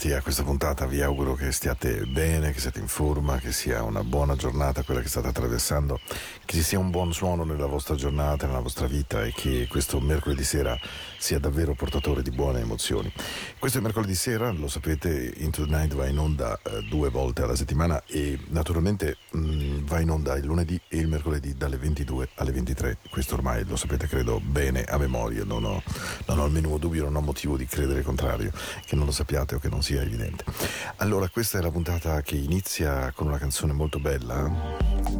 arrivati a questa puntata, vi auguro che stiate bene, che siate in forma, che sia una buona giornata quella che state attraversando, che ci sia un buon suono nella vostra giornata, nella vostra vita e che questo mercoledì sera sia davvero portatore di buone emozioni. Questo è mercoledì sera, lo sapete, Into the Night va in onda eh, due volte alla settimana e naturalmente mh, va in onda il lunedì e il mercoledì dalle 22 alle 23. Questo ormai lo sapete credo bene a memoria, non ho, non ho il minimo dubbio, non ho motivo di credere il contrario, che non lo sappiate o che non sia evidente. Allora, questa è la puntata che inizia con una canzone molto bella,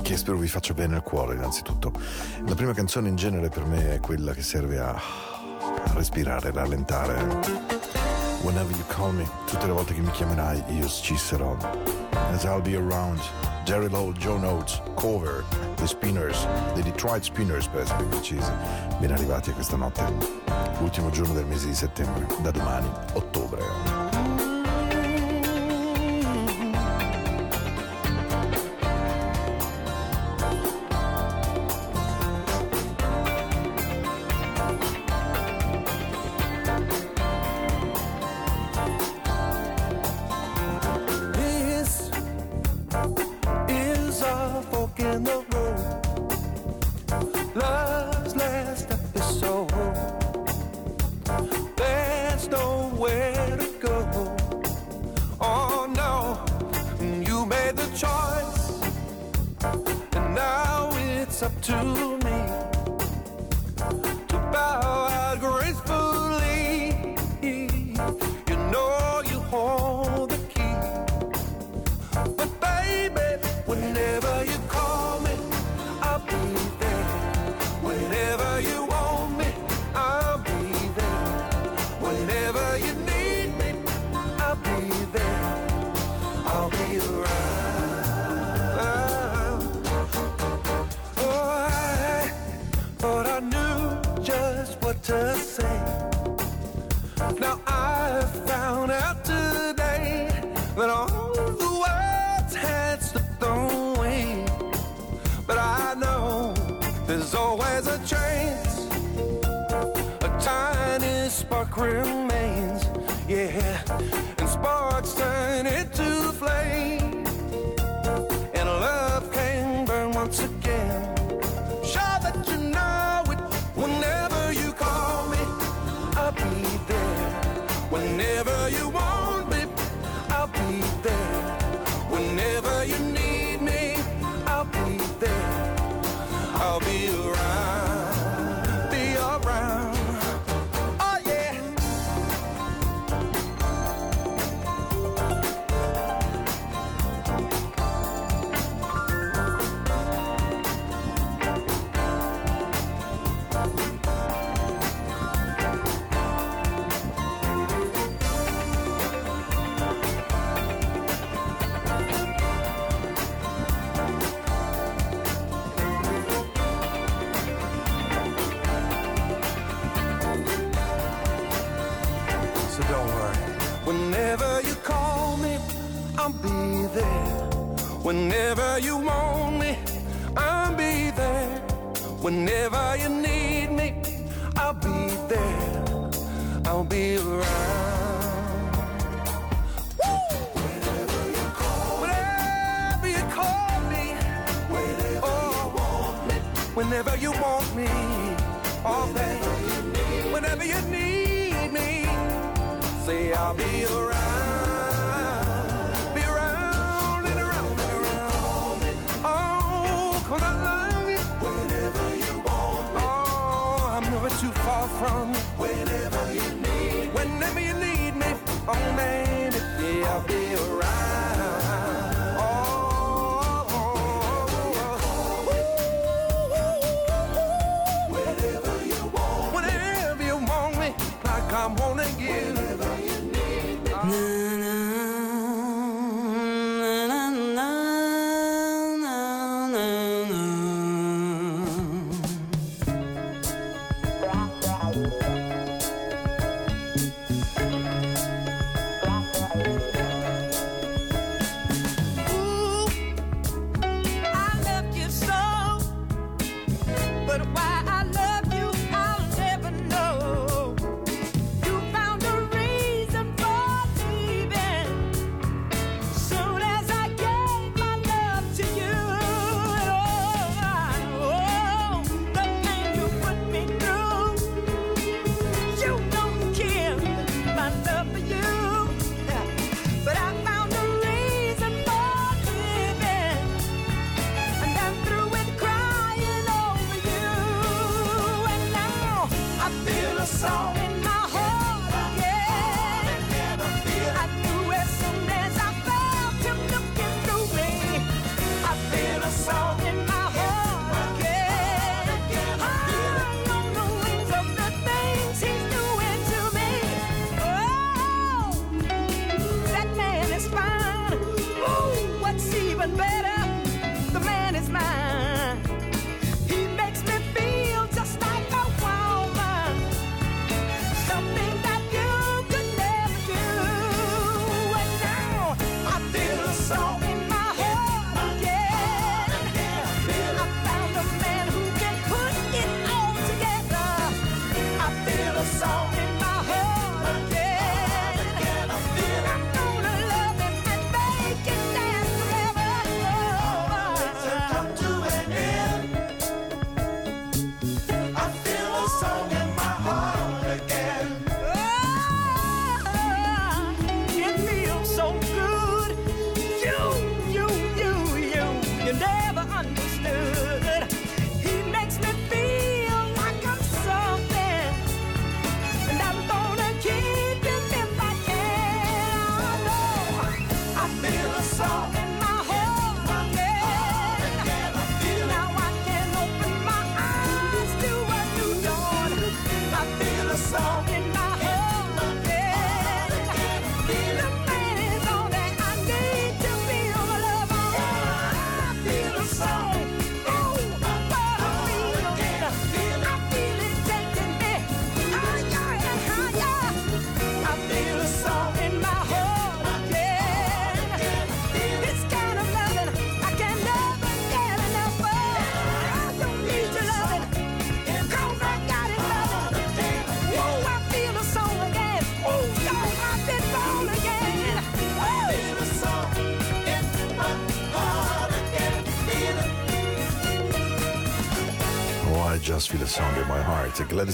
che spero vi faccia bene al cuore innanzitutto. La prima canzone in genere per me è quella che serve a, respirare, rallentare. Whenever you call me, tutte le volte che mi chiamerai io ci sarò. As I'll be around, Jerry Lowe, Joe Notes, Cover, The Spinners, The Detroit Spinners per essere precisi. Ben arrivati a questa notte, ultimo giorno del mese di settembre, da domani, ottobre.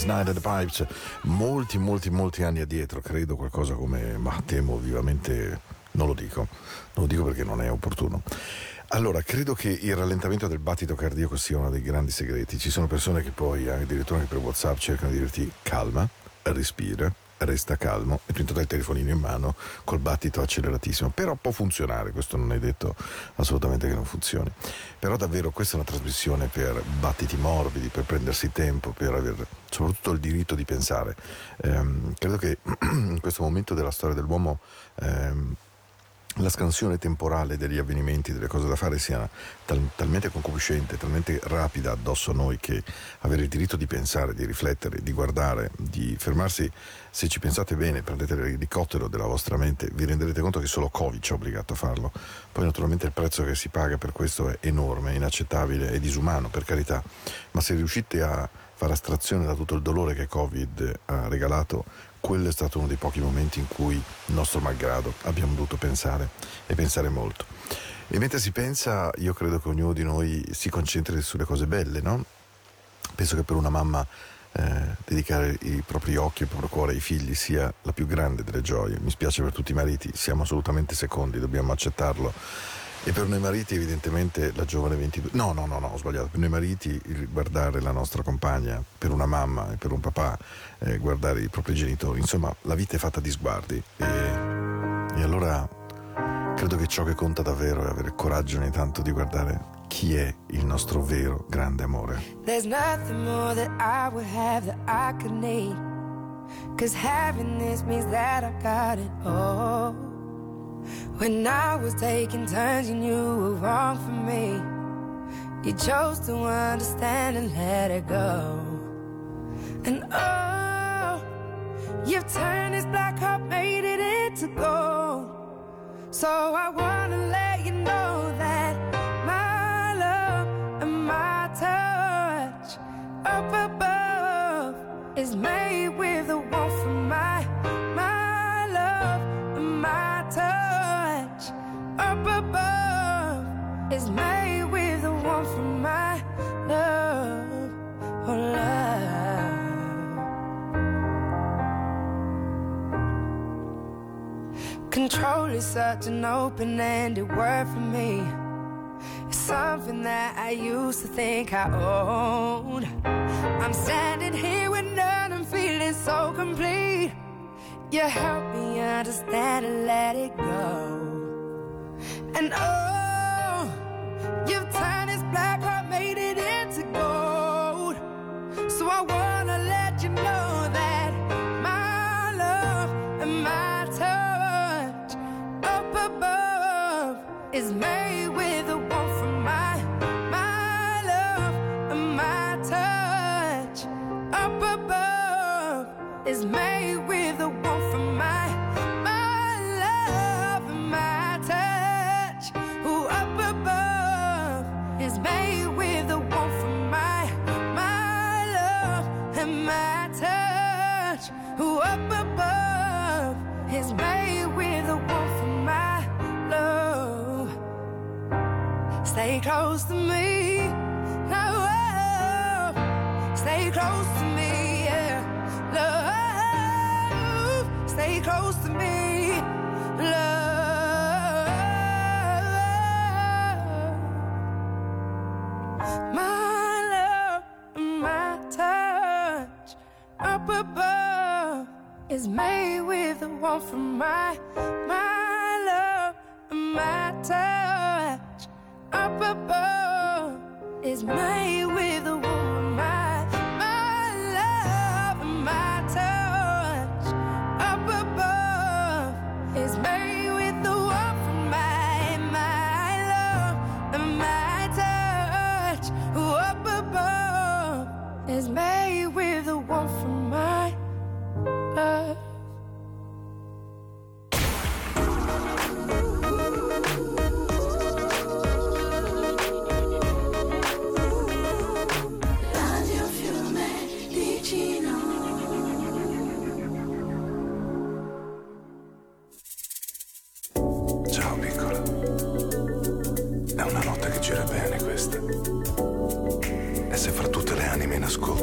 The Pipes molti molti molti anni addietro credo qualcosa come ma temo vivamente non lo dico non lo dico perché non è opportuno allora, credo che il rallentamento del battito cardiaco sia uno dei grandi segreti. Ci sono persone che poi, addirittura anche per WhatsApp, cercano di dirti calma, respira, resta calmo. E tu intanto hai il telefonino in mano col battito acceleratissimo. Però può funzionare questo non è detto assolutamente che non funzioni. Però davvero questa è una trasmissione per battiti morbidi per prendersi tempo per avere soprattutto il diritto di pensare. Ehm, credo che in questo momento della storia dell'uomo ehm, la scansione temporale degli avvenimenti, delle cose da fare sia tal- talmente concupiscente, talmente rapida addosso a noi che avere il diritto di pensare, di riflettere, di guardare, di fermarsi, se ci pensate bene, prendete l'elicottero della vostra mente, vi renderete conto che solo Covid ci ha obbligato a farlo. Poi naturalmente il prezzo che si paga per questo è enorme, inaccettabile, è disumano, per carità, ma se riuscite a fare astrazione da tutto il dolore che Covid ha regalato, quello è stato uno dei pochi momenti in cui, nostro malgrado, abbiamo dovuto pensare e pensare molto. E mentre si pensa, io credo che ognuno di noi si concentri sulle cose belle, no? Penso che per una mamma eh, dedicare i propri occhi e il proprio cuore ai figli sia la più grande delle gioie. Mi spiace per tutti i mariti, siamo assolutamente secondi, dobbiamo accettarlo e per noi mariti evidentemente la giovane 22... No, no, no, no, ho sbagliato. Per noi mariti guardare la nostra compagna, per una mamma e per un papà, eh, guardare i propri genitori. Insomma, la vita è fatta di sguardi. E, e allora credo che ciò che conta davvero è avere coraggio ogni tanto di guardare chi è il nostro vero grande amore. There's nothing more that I would have that I could need. Cause having this means that I got it all. When I was taking turns, you knew were wrong for me. You chose to understand and let it go. And oh, you've turned this black heart, made it into gold. So I wanna let you know that my love and my touch up above is made with above is made with the my love. Oh, love. Control is such an open ended word for me. It's something that I used to think I owned. I'm standing here with none and feeling so complete. You help me understand and let it go. And oh, you've turned this black heart, made it into gold. So I wanna let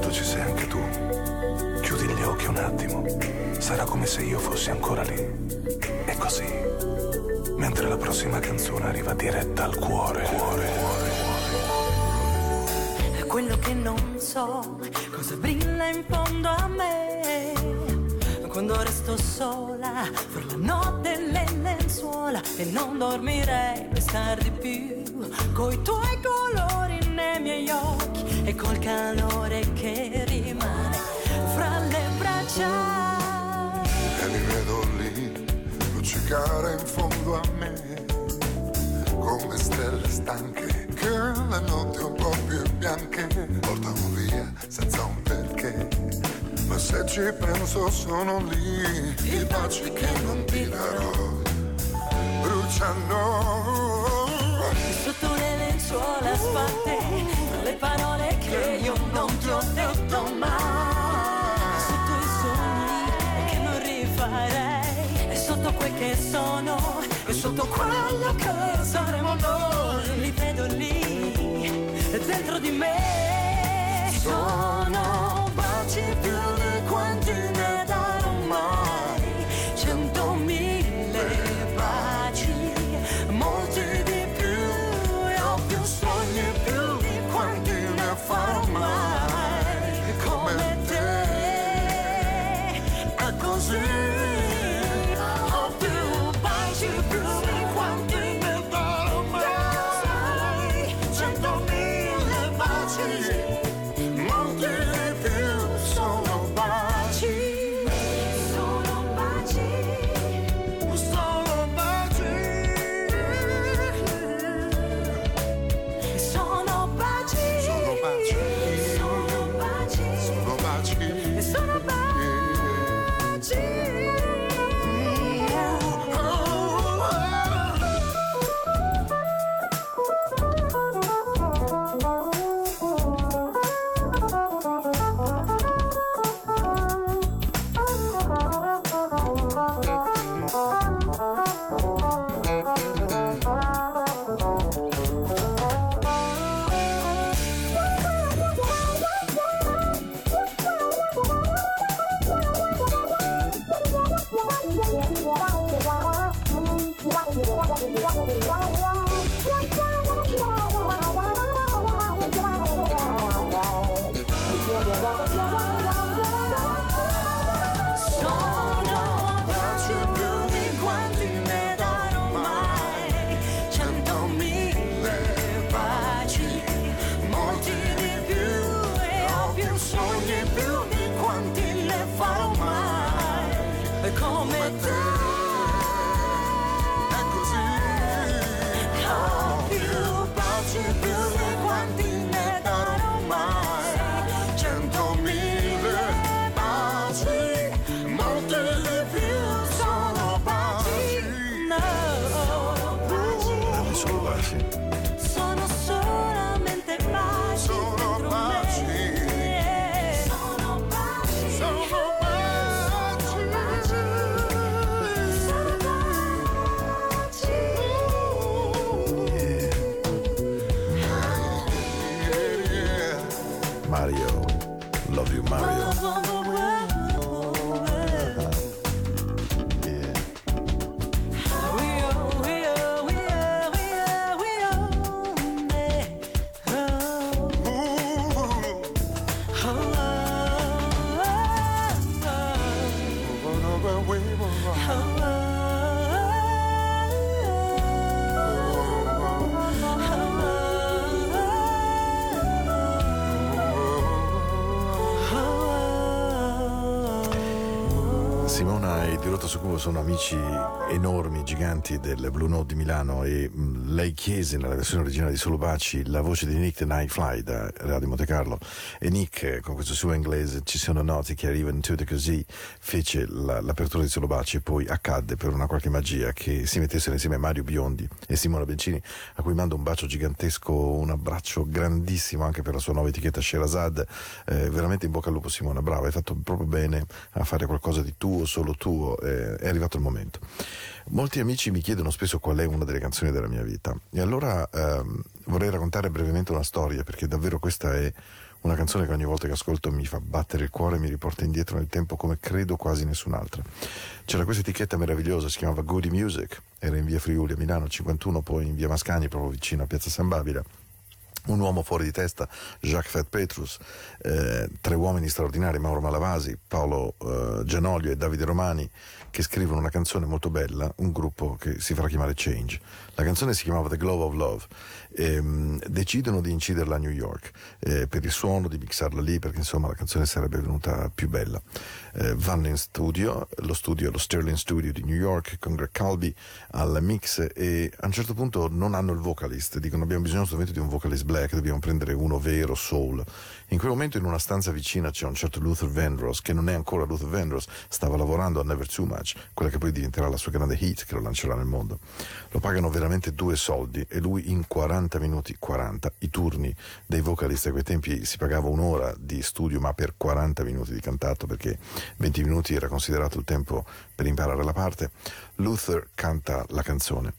ascolto ci sei anche tu, chiudi gli occhi un attimo. Sarà come se io fossi ancora lì. E così. Mentre la prossima canzone arriva diretta al cuore. Cuore, cuore, cuore. Quello che non so, cosa brilla in fondo a me. Quando resto sola, fra la notte le lenzuola, e non dormirei per star di più, coi tuoi colori nei miei occhi, e col calore che rimane fra le braccia. e li vedo lì luccicare in fondo a me come stelle stanche che le notti un po' più bianche portano via senza un perché ma se ci penso sono lì i baci che non ti darò bruciano Sotto le lenzuola sfatte, tra le parole che io non ti ho detto mai. Sotto i sogni che non rifarei, e sotto quel che sono, e sotto quello che saremo noi. Li vedo lì, dentro di me. Sono baci più Simona e Di Rotto su Cubo sono amici enormi, giganti del Blue Note di Milano e mh, lei chiese nella versione originale di Solo Baci la voce di Nick the Night Fly da Radio Monte Carlo. E Nick eh, con questo suo inglese ci sono noti che arrivano tutte così fece la, l'apertura di Solo Baci e poi accadde per una qualche magia che si mettessero insieme Mario Biondi e Simona Bencini a cui mando un bacio gigantesco, un abbraccio grandissimo anche per la sua nuova etichetta Sherazad eh, veramente in bocca al lupo Simona, brava, hai fatto proprio bene a fare qualcosa di tuo, solo tuo, eh, è arrivato il momento. Molti amici mi chiedono spesso qual è una delle canzoni della mia vita e allora ehm, vorrei raccontare brevemente una storia perché davvero questa è una canzone che ogni volta che ascolto mi fa battere il cuore e mi riporta indietro nel tempo come credo quasi nessun'altra. C'era questa etichetta meravigliosa, si chiamava Goody Music, era in via Friuli a Milano 51, poi in via Mascagni proprio vicino a Piazza San Babila un uomo fuori di testa, Jacques Fett Petrus, eh, tre uomini straordinari, Mauro Malavasi, Paolo eh, Gianoglio e Davide Romani, che scrivono una canzone molto bella, un gruppo che si farà chiamare Change. La canzone si chiamava The Glove of Love. E, mh, decidono di inciderla a New York eh, per il suono, di mixarla lì, perché insomma la canzone sarebbe venuta più bella. Eh, vanno in studio, lo studio è lo Sterling Studio di New York con Greg Calby al mix e a un certo punto non hanno il vocalist, dicono abbiamo bisogno assolutamente di un vocalist black, dobbiamo prendere uno vero soul. In quel momento in una stanza vicina c'è un certo Luther Vandross, che non è ancora Luther Vandross, stava lavorando a Never Too Much, quella che poi diventerà la sua grande hit che lo lancerà nel mondo. Lo pagano veramente due soldi e lui in 40 minuti, 40, i turni dei vocalist a quei tempi si pagava un'ora di studio ma per 40 minuti di cantato perché 20 minuti era considerato il tempo per imparare la parte, Luther canta la canzone.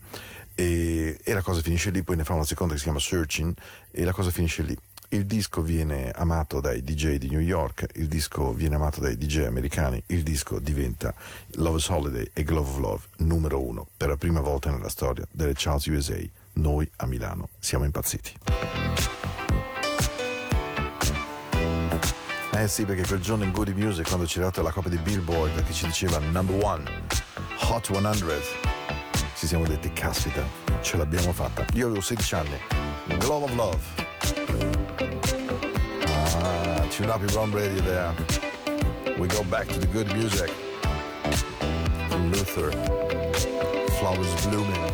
E, e la cosa finisce lì, poi ne fa una seconda che si chiama Searching e la cosa finisce lì. Il disco viene amato dai DJ di New York, il disco viene amato dai DJ americani, il disco diventa Love's Holiday e Glove of Love numero uno per la prima volta nella storia delle Charles USA. Noi a Milano siamo impazziti. Eh sì, perché quel giorno in Goody Music, quando dato la copia di Billboard che ci diceva number one, Hot 100, ci siamo detti, caspita, ce l'abbiamo fatta. Io avevo 16 anni. Glove of Love. Ah, tune up your wrong radio there. We go back to the good music. Luther. Flowers blooming.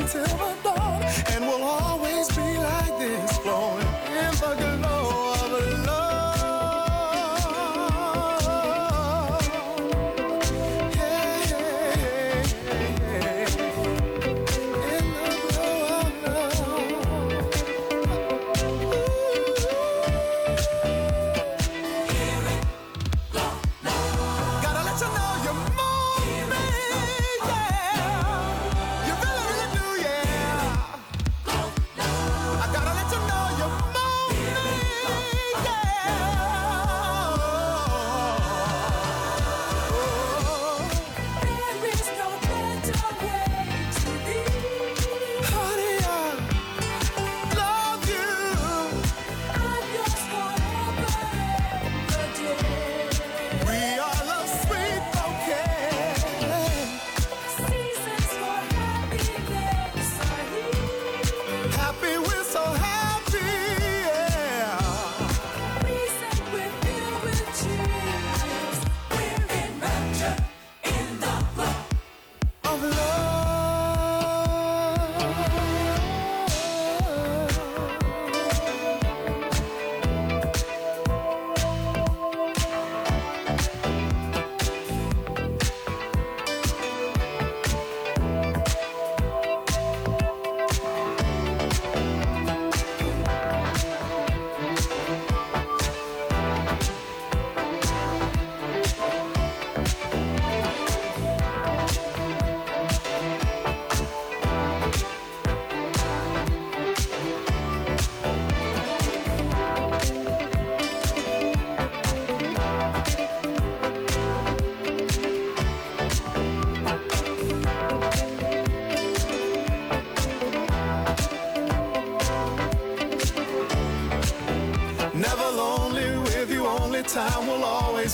into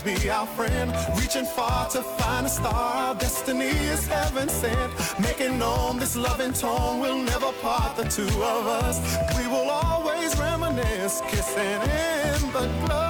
be our friend. Reaching far to find a star, our destiny is heaven sent. Making known this loving tone We'll never part the two of us. We will always reminisce, kissing in the glow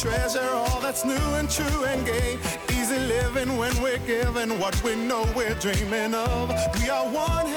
treasure all that's new and true and gay. Easy living when we're given what we know we're dreaming of. We are one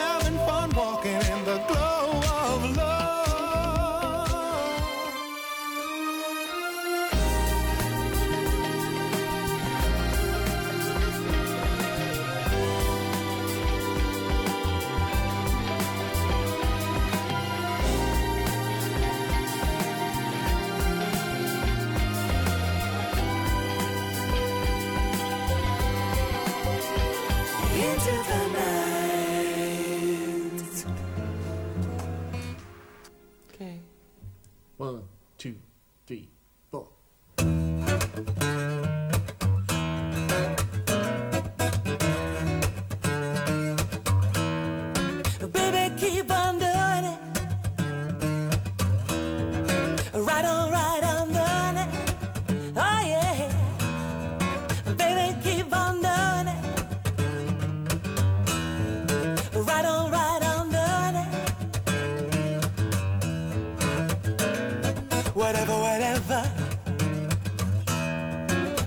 Whatever, whatever.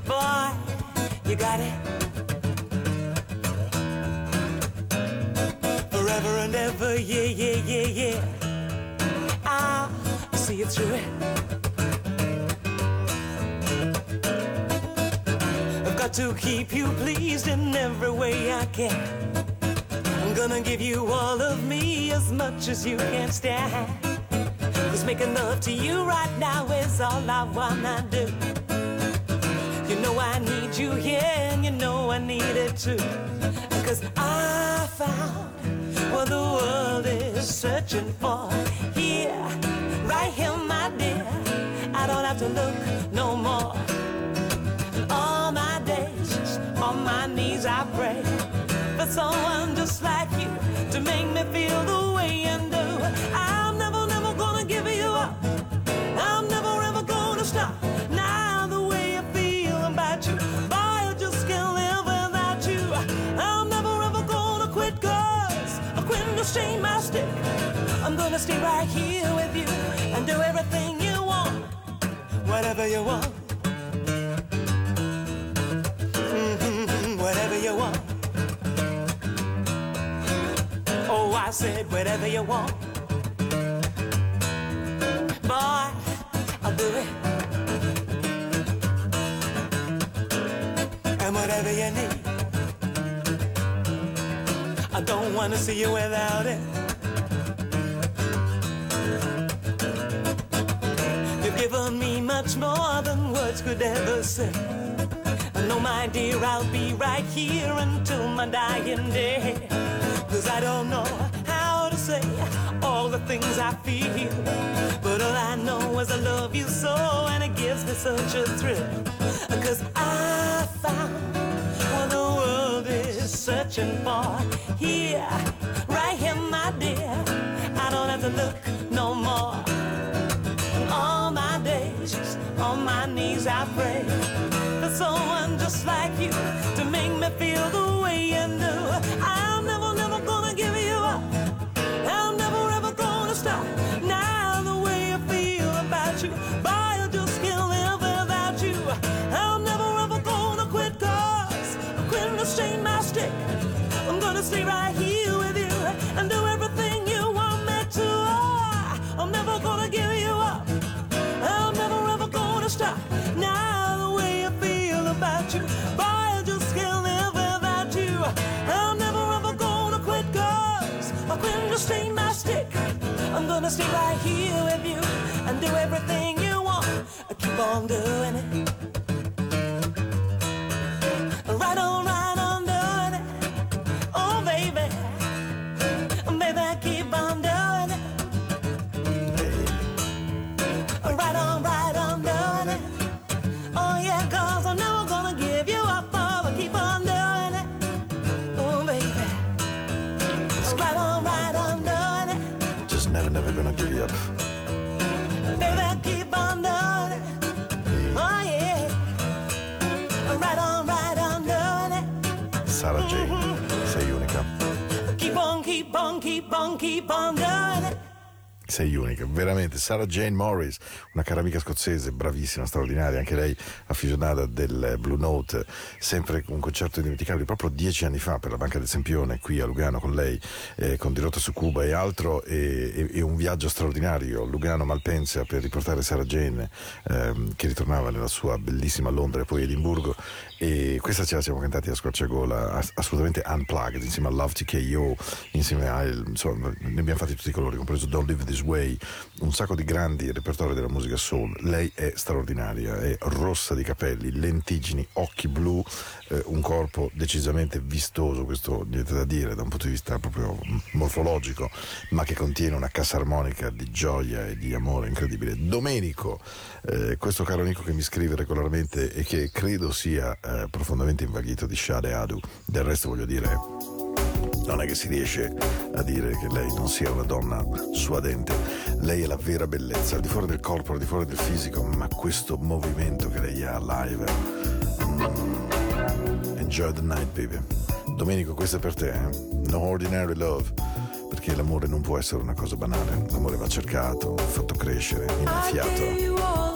Boy, you got it. forever and ever, yeah, yeah, yeah, yeah. I'll see you through it. I've got to keep you pleased in every way I can. I'm gonna give you all of me as much as you can stand. Making love to you right now is all I wanna do. You know I need you here and you know I need it too. Cause I found what the world is searching for. Here, right here, my dear. I don't have to look no more. All my days, on my knees, I pray for someone just like you. stay gonna stay right here with you and do everything you want, whatever you want. Mhm, Whatever you want. Oh, I said whatever you want. Boy, I'll do it. And whatever you need. I don't wanna see you without it. Given me much more than words could ever say. No, my dear, I'll be right here until my dying day. Cause I don't know how to say all the things I feel. But all I know is I love you so, and it gives me such a thrill. Cause I found what the world is searching for. Here, right here, my dear. I don't have to look I pray for someone just like you I'm gonna stay right here with you and do everything you want. I keep on doing it. keep on going. Sei unica, veramente. Sarah Jane Morris, una cara amica scozzese, bravissima, straordinaria, anche lei affezionata del Blue Note, sempre un concerto indimenticabile, proprio dieci anni fa per la Banca del Sempione, qui a Lugano con lei, eh, con Dirotta su Cuba e altro, e, e- e un viaggio straordinario, Lugano-Malpensa per riportare Sarah Jane, ehm, che ritornava nella sua bellissima Londra e poi Edimburgo, e questa ce la siamo cantati a squarciagola, ass- assolutamente unplugged, insieme a Love TKO, insieme a, insomma, ne abbiamo fatti tutti i colori, compreso Don't Live This Way, un sacco di grandi repertori della musica soul. Lei è straordinaria, è rossa di capelli, lentiggini, occhi blu, eh, un corpo decisamente vistoso, questo niente da dire da un punto di vista proprio morfologico, ma che contiene una cassa armonica di gioia e di amore incredibile. Domenico, eh, questo caro amico che mi scrive regolarmente e che credo sia eh, profondamente invaghito di Shade Adu, del resto voglio dire non è che si riesce a dire che lei non sia una donna suadente. Lei è la vera bellezza, al di fuori del corpo, al di fuori del fisico, ma questo movimento che lei ha live. mm, enjoy the night, baby. Domenico, questo è per te, eh? No ordinary love. Perché l'amore non può essere una cosa banale. L'amore va cercato, fatto crescere, innaffiato.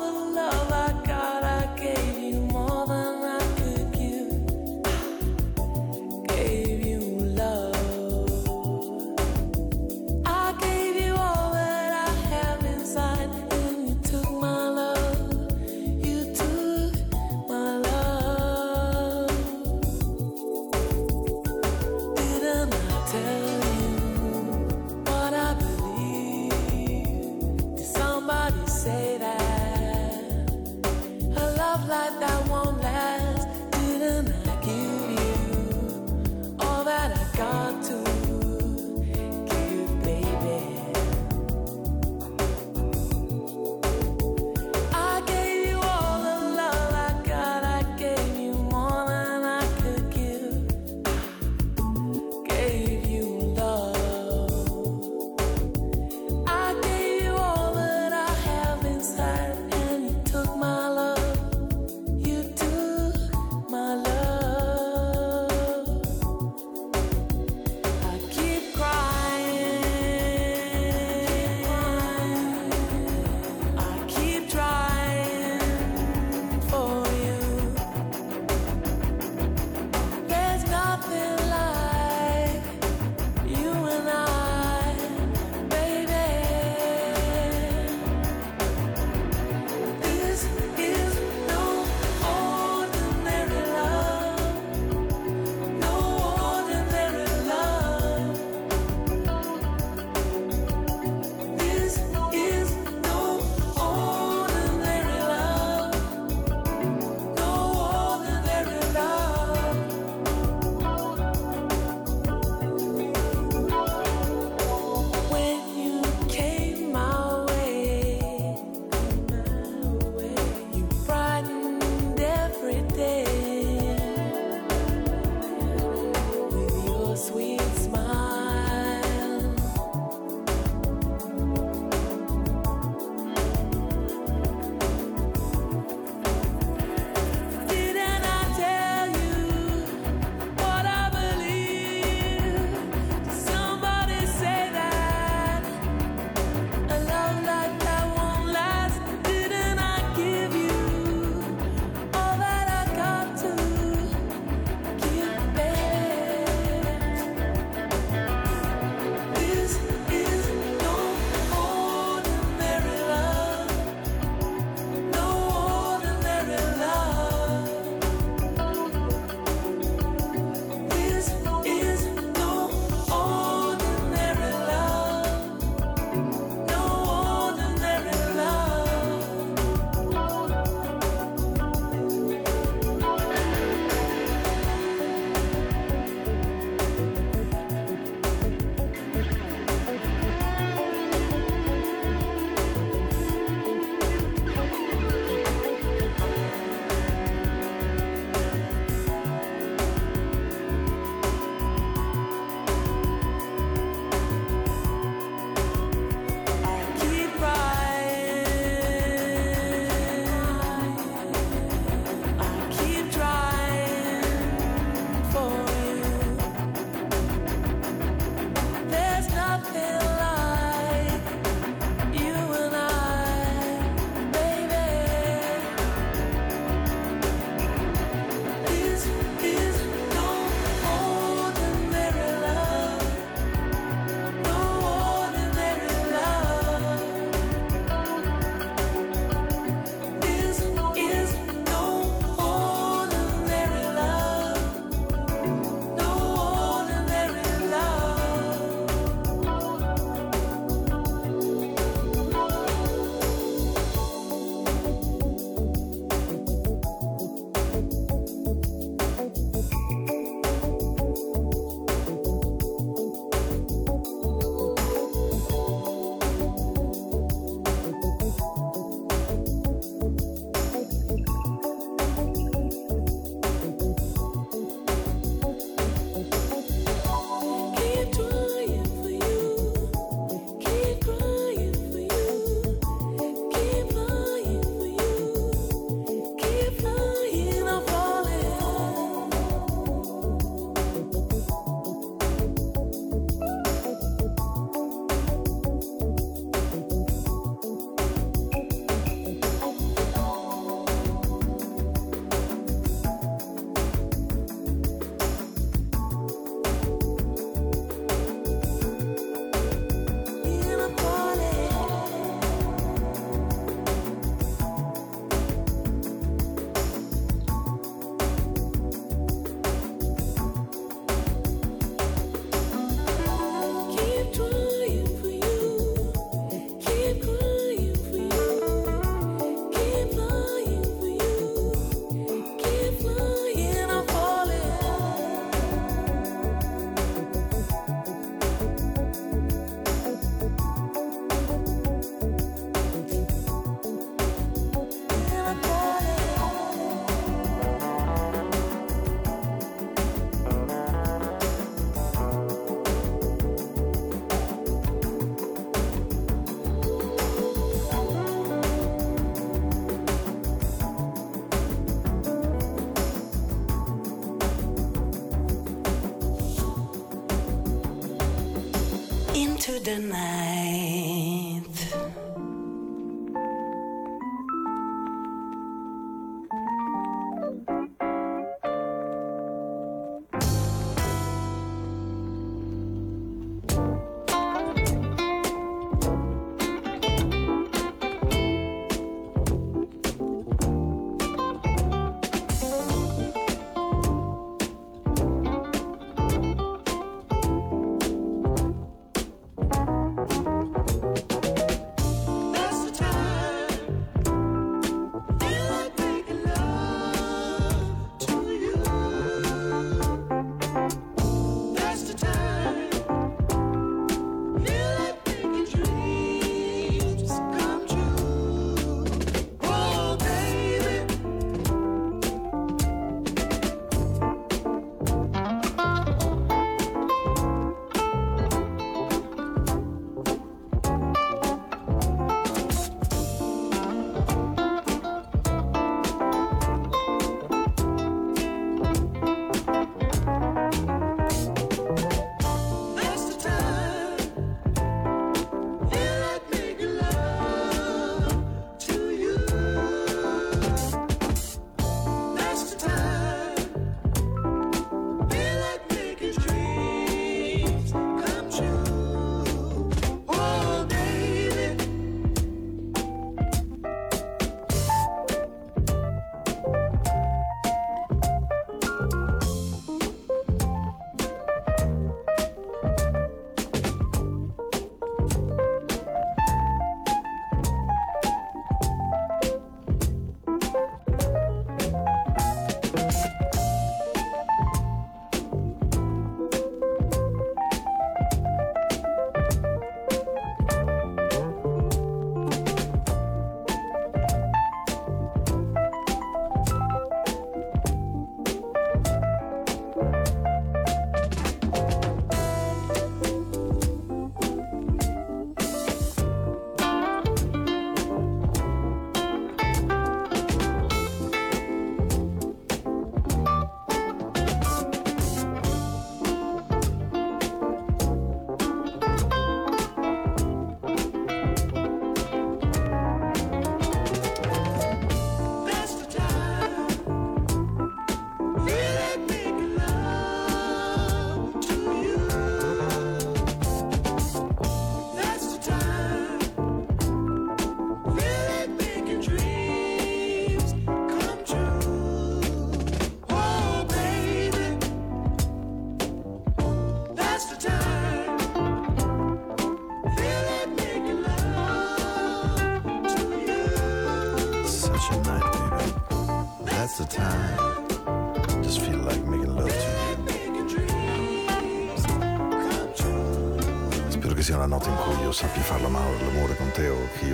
Into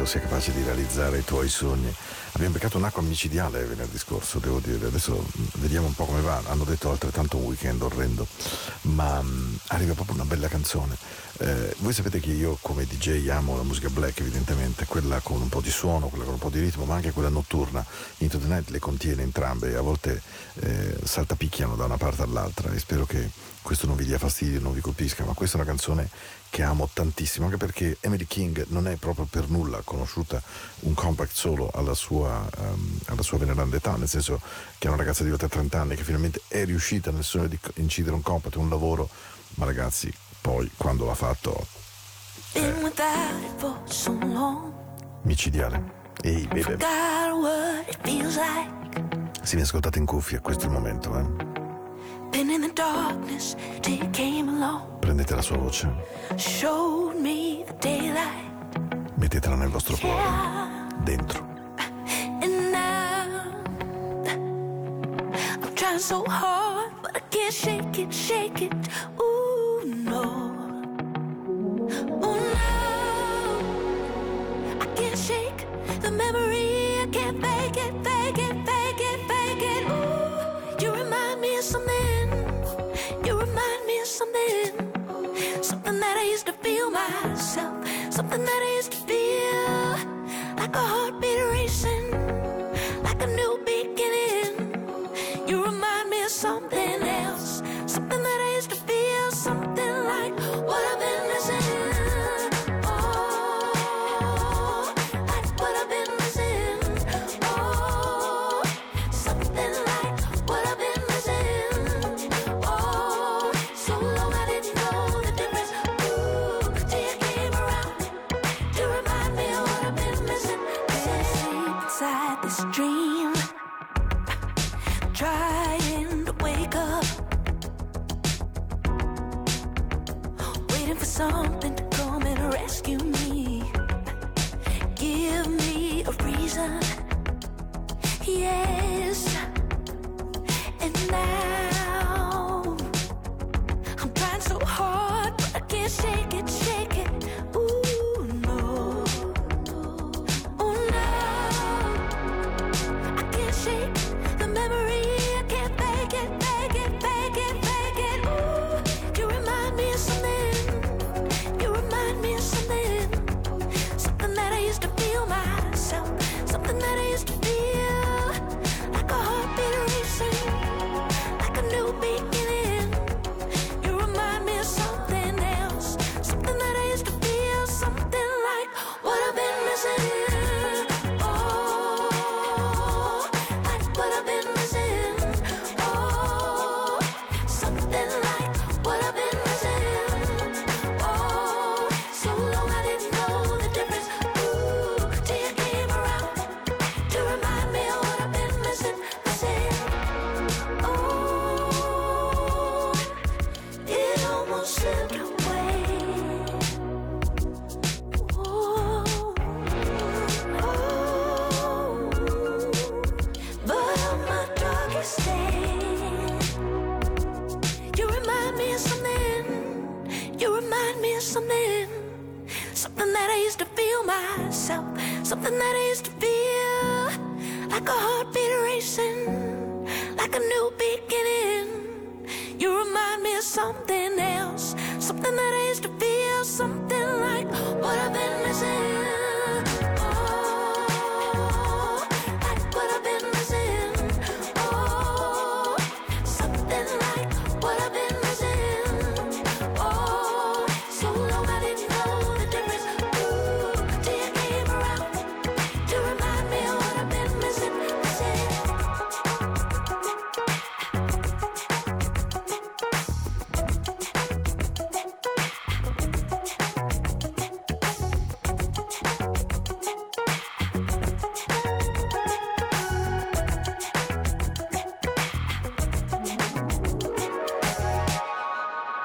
sia capace di realizzare i tuoi sogni. Abbiamo beccato un'acqua micidiale venerdì scorso, devo dire. Adesso mh, vediamo un po' come va. Hanno detto altrettanto un weekend orrendo, ma mh, arriva proprio una bella canzone. Eh, voi sapete che io come DJ amo la musica black evidentemente, quella con un po' di suono, quella con un po' di ritmo, ma anche quella notturna. Into the Night le contiene entrambe e a volte eh, saltapicchiano da una parte all'altra e spero che questo non vi dia fastidio, non vi colpisca, ma questa è una canzone che amo tantissimo, anche perché Emily King non è proprio per nulla conosciuta un compact solo alla sua, ehm, alla sua veneranda età, nel senso che è una ragazza di oltre 30 anni che finalmente è riuscita nel sogno di incidere un compact, un lavoro, ma ragazzi, poi quando l'ha fatto long. micidiale. Ehi, baby, se mi ascoltate in cuffia, questo è il momento, eh? Prendete la sua voce, Showed me the daylight. mettetela nel vostro cuore, dentro. So hard, but I can't shake it, shake it. Ooh, no. Something. Something that I used to feel myself. Something that I used to feel like a heartbeat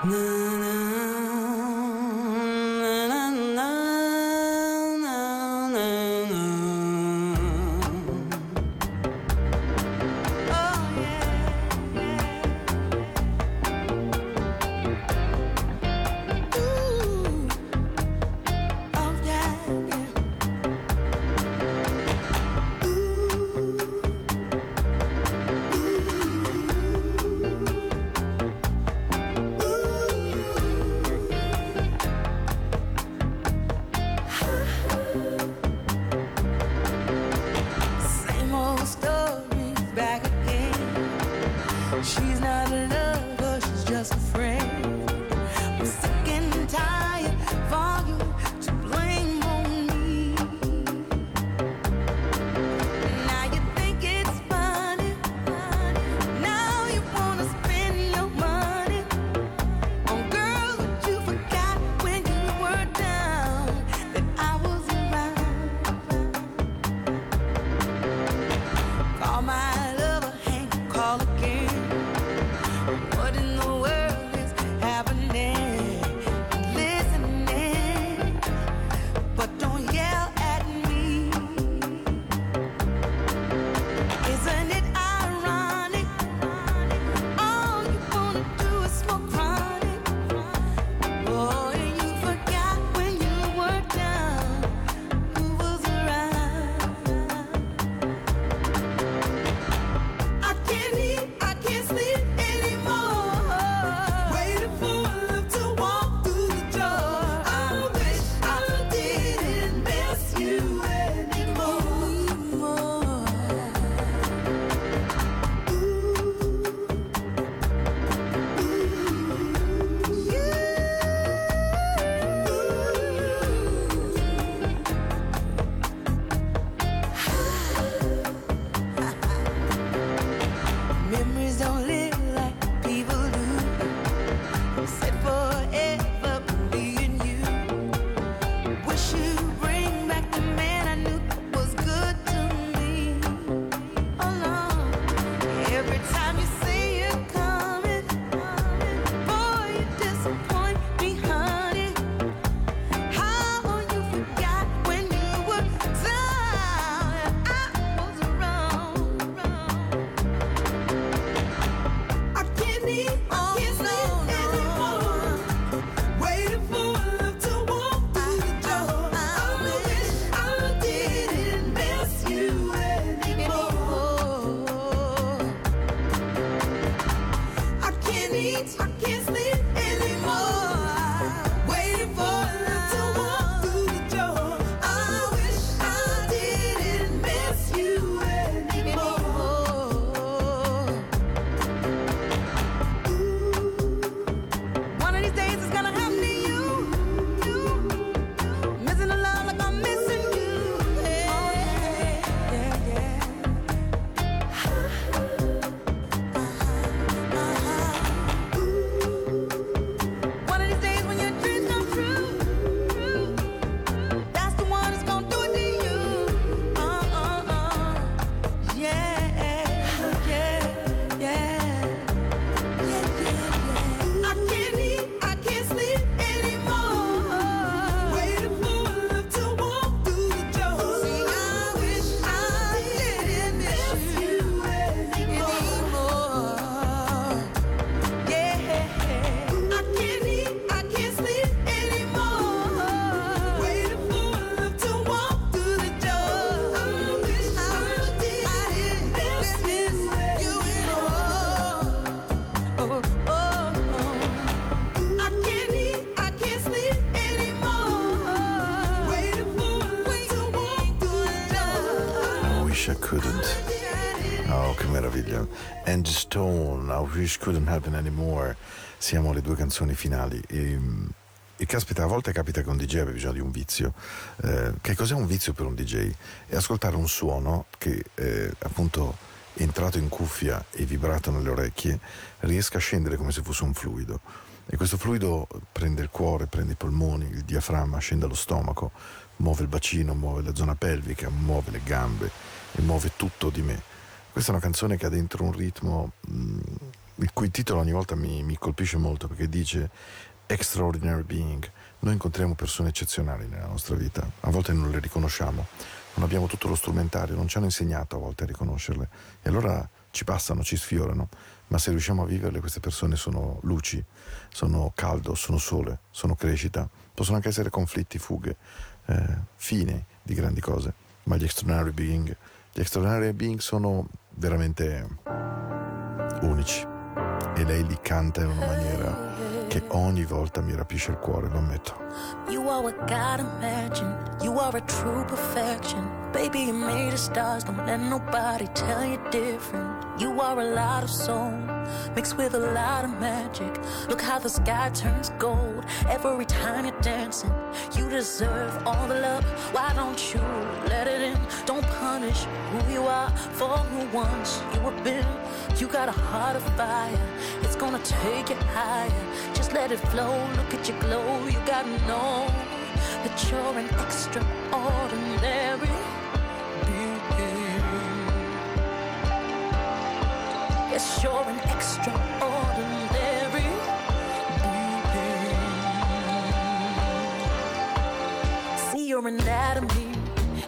Nah. Wish Couldn't Happen Anymore. Siamo alle due canzoni finali. E, e caspita, a volte capita che un DJ abbia bisogno di un vizio. Eh, che cos'è un vizio per un DJ? È ascoltare un suono che eh, appunto entrato in cuffia e vibrato nelle orecchie riesca a scendere come se fosse un fluido. E questo fluido prende il cuore, prende i polmoni, il diaframma, scende allo stomaco, muove il bacino, muove la zona pelvica, muove le gambe e muove tutto di me. Questa è una canzone che ha dentro un ritmo mh, il cui titolo ogni volta mi, mi colpisce molto perché dice Extraordinary Being. Noi incontriamo persone eccezionali nella nostra vita, a volte non le riconosciamo, non abbiamo tutto lo strumentario, non ci hanno insegnato a volte a riconoscerle e allora ci passano, ci sfiorano, ma se riusciamo a viverle queste persone sono luci, sono caldo, sono sole, sono crescita, possono anche essere conflitti, fughe, eh, fine di grandi cose, ma gli extraordinary being, gli extraordinary being sono veramente unici e lei li canta in una maniera che ogni volta mi rapisce il cuore, lo ammetto. You are what God imagined. You are a true perfection. Baby, you made of stars. Don't let nobody tell you different. You are a lot of soul mixed with a lot of magic. Look how the sky turns gold every time you're dancing. You deserve all the love. Why don't you let it in? Don't punish who you are for who once you were been. You got a heart of fire. It's gonna take you higher. Just let it flow. Look at your glow. You gotta know that you're an extraordinary Yes, you're an extraordinary being. See your anatomy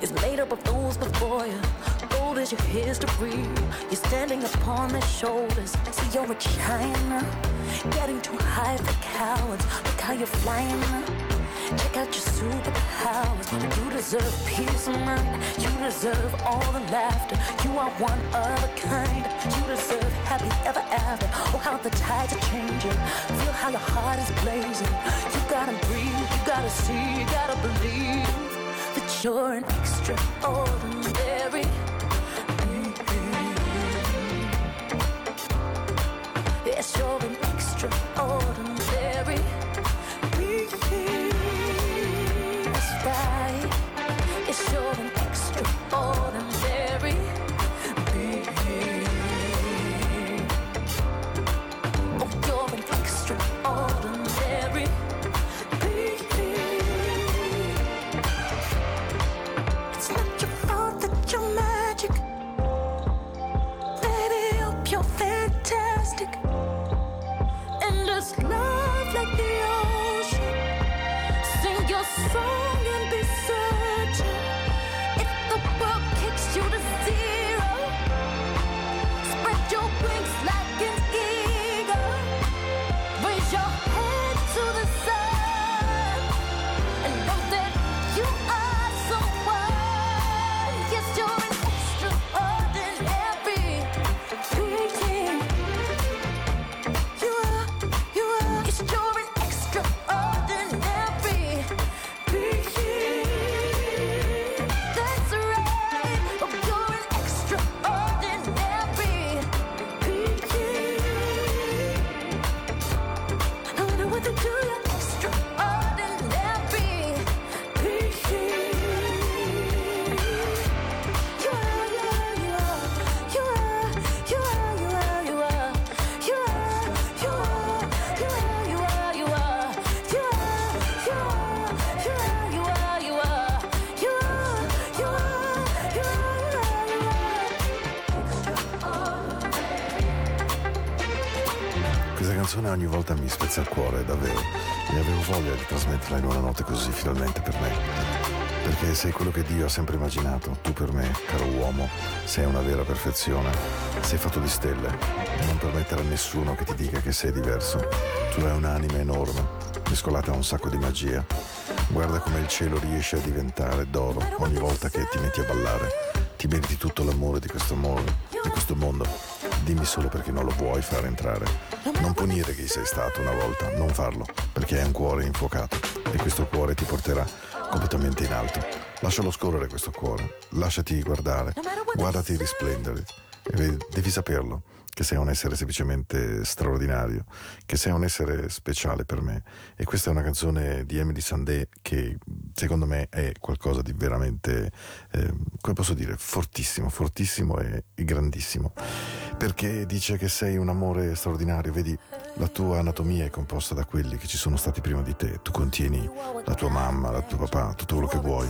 is made up of those before you. Gold is your history. You're standing upon their shoulders. See you're a China, getting too high for cowards. Look how you're flying. Check out your superpowers. You deserve peace of mind. You deserve all the laughter. You are one of a kind. You deserve happy ever after. Oh, how the tides are changing. Feel how your heart is blazing. You gotta breathe. You gotta see. You gotta believe that you're an extraordinary. Yes, you're an extraordinary. Spezza il cuore, davvero. E avevo voglia di trasmetterla in una notte così, finalmente per me. Perché sei quello che Dio ha sempre immaginato. Tu per me, caro uomo, sei una vera perfezione. Sei fatto di stelle. E non permettere a nessuno che ti dica che sei diverso. Tu hai un'anima enorme, mescolata a un sacco di magia. Guarda come il cielo riesce a diventare d'oro ogni volta che ti metti a ballare. Ti meriti tutto l'amore di questo mondo, di questo mondo. Dimmi solo perché non lo vuoi far entrare. Non punire chi sei stato una volta, non farlo, perché hai un cuore infuocato e questo cuore ti porterà completamente in alto. Lascialo scorrere questo cuore, lasciati guardare, guardati risplendere. E devi saperlo che sei un essere semplicemente straordinario, che sei un essere speciale per me. E questa è una canzone di Emily Sandé che secondo me è qualcosa di veramente, eh, come posso dire, fortissimo, fortissimo e, e grandissimo. Perché dice che sei un amore straordinario, vedi, la tua anatomia è composta da quelli che ci sono stati prima di te. Tu contieni la tua mamma, il tuo papà, tutto quello che vuoi.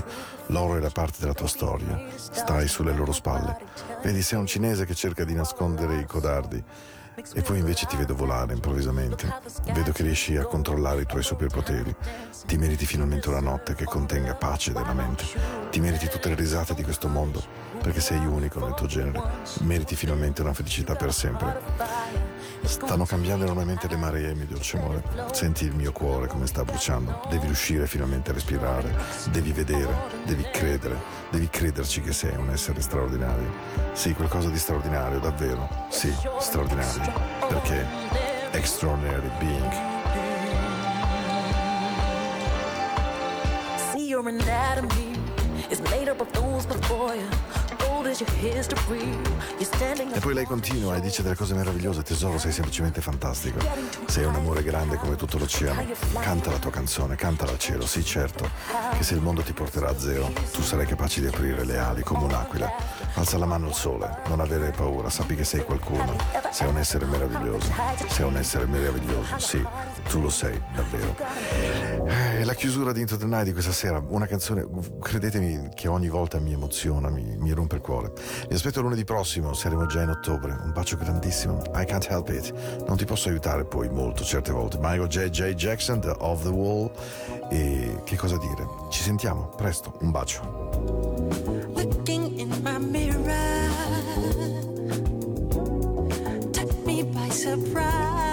Loro è la parte della tua storia. Stai sulle loro spalle. Vedi, sei un cinese che cerca di nascondere i codardi. E poi invece ti vedo volare improvvisamente. Vedo che riesci a controllare i tuoi superpoteri. Ti meriti finalmente una notte che contenga pace della mente. Ti meriti tutte le risate di questo mondo, perché sei unico nel tuo genere. Meriti finalmente una felicità per sempre. Stanno cambiando enormemente le maree, mio dolce amore. Senti il mio cuore come sta bruciando. Devi riuscire finalmente a respirare. Devi vedere, devi credere, devi crederci che sei un essere straordinario. Sì, qualcosa di straordinario, davvero. Sì, straordinario. Perché extraordinary being. See your anatomy is made up of those before you. E poi lei continua e dice delle cose meravigliose, tesoro, sei semplicemente fantastico. Sei un amore grande come tutto l'oceano. Canta la tua canzone, cantala al cielo, sì certo, che se il mondo ti porterà a zero, tu sarai capace di aprire le ali come un'aquila. Alza la mano al sole, non avere paura, sappi che sei qualcuno. Sei un essere meraviglioso. Sei un essere meraviglioso, sì, tu lo sei, davvero. E la chiusura di Into the Night di questa sera, una canzone, credetemi che ogni volta mi emoziona, mi, mi rompe il cuore. Vi aspetto lunedì prossimo, saremo già in ottobre. Un bacio grandissimo. I can't help it. Non ti posso aiutare poi molto certe volte. Michael J. J. Jackson, The Off the Wall. E che cosa dire? Ci sentiamo presto. Un bacio. looking in my mirror. Took me by surprise.